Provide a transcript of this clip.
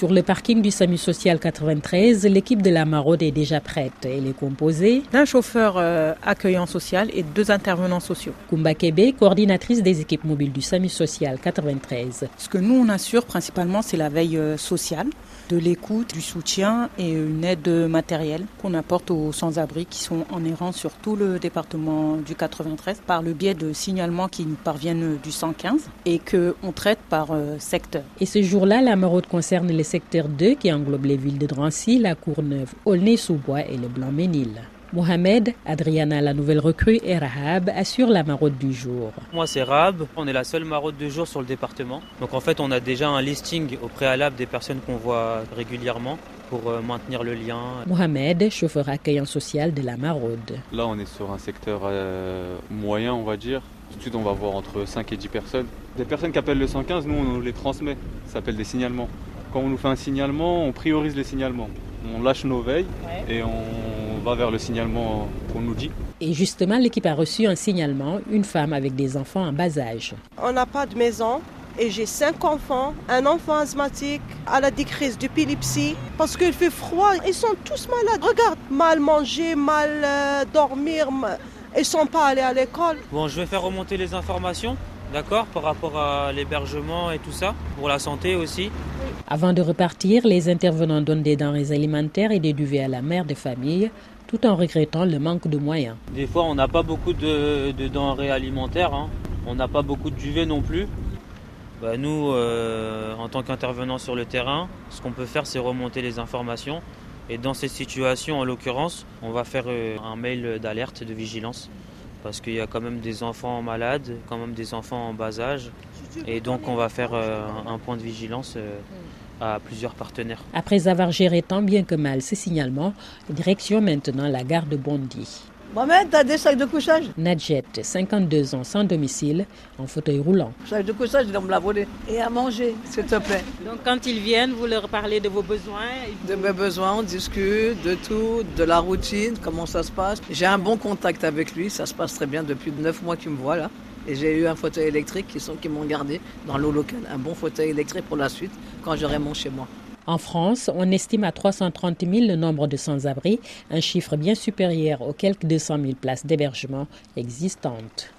Sur le parking du SAMU Social 93, l'équipe de la Maraude est déjà prête. Elle est composée d'un chauffeur euh, accueillant social et deux intervenants sociaux. Kumba Kebe, coordinatrice des équipes mobiles du SAMU Social 93. Ce que nous, on assure principalement, c'est la veille euh, sociale, de l'écoute, du soutien et une aide matérielle qu'on apporte aux sans-abri qui sont en errance sur tout le département du 93 par le biais de signalements qui nous parviennent du 115 et qu'on traite par euh, secteur. Et ce jour-là, la maraude concerne les secteurs 2 qui englobent les villes de Drancy, La Courneuve, Aulnay-sous-Bois et le Blanc-Ménil. Mohamed, Adriana, la nouvelle recrue, et Rahab assurent la maraude du jour. Moi, c'est Rahab. On est la seule maraude du jour sur le département. Donc, en fait, on a déjà un listing au préalable des personnes qu'on voit régulièrement pour euh, maintenir le lien. Mohamed, chauffeur accueillant social de la maraude. Là, on est sur un secteur euh, moyen, on va dire. D'habitude, on va voir entre 5 et 10 personnes. Les personnes qui appellent le 115, nous, on les transmet. Ça s'appelle des signalements. Quand on nous fait un signalement, on priorise les signalements. On lâche nos veilles et on va vers le signalement qu'on nous dit. Et justement, l'équipe a reçu un signalement, une femme avec des enfants en bas âge. On n'a pas de maison et j'ai cinq enfants, un enfant asthmatique, à la décrise d'épilepsie, parce qu'il fait froid, ils sont tous malades. Regarde, mal manger, mal euh, dormir, ils sont pas allés à l'école. Bon, je vais faire remonter les informations d'accord, par rapport à l'hébergement et tout ça, pour la santé aussi. Avant de repartir, les intervenants donnent des denrées alimentaires et des duvets à la mère de famille, tout en regrettant le manque de moyens. Des fois, on n'a pas beaucoup de, denrées alimentaires, hein. on n'a pas beaucoup de duvets non plus. Bah, nous, euh, en tant qu'intervenants sur le terrain, ce qu'on peut faire, c'est remonter les informations. Et dans ces situations, en l'occurrence, on va faire euh, un mail d'alerte, de vigilance parce qu'il y a quand même des enfants malades, quand même des enfants en bas âge. Et donc on va faire euh, un point de vigilance euh, à plusieurs partenaires. Après avoir géré tant bien que mal ces signalements, direction maintenant la gare de Bondy. Mohamed, t'as des sacs de couchage Nadjet, 52 ans, sans domicile, en fauteuil roulant. Sacs de couchage, ils vont me la voler. Et à manger, s'il te plaît. Donc quand ils viennent, vous leur parlez de vos besoins De mes besoins, on discute de tout, de la routine, comment ça se passe. J'ai un bon contact avec lui, ça se passe très bien depuis 9 mois qu'il me voit là. Et j'ai eu un fauteuil électrique qui, sont, qui m'ont gardé dans l'eau locale. Un bon fauteuil électrique pour la suite quand j'aurai mon chez moi. En France, on estime à 330 000 le nombre de sans-abri, un chiffre bien supérieur aux quelques 200 000 places d'hébergement existantes.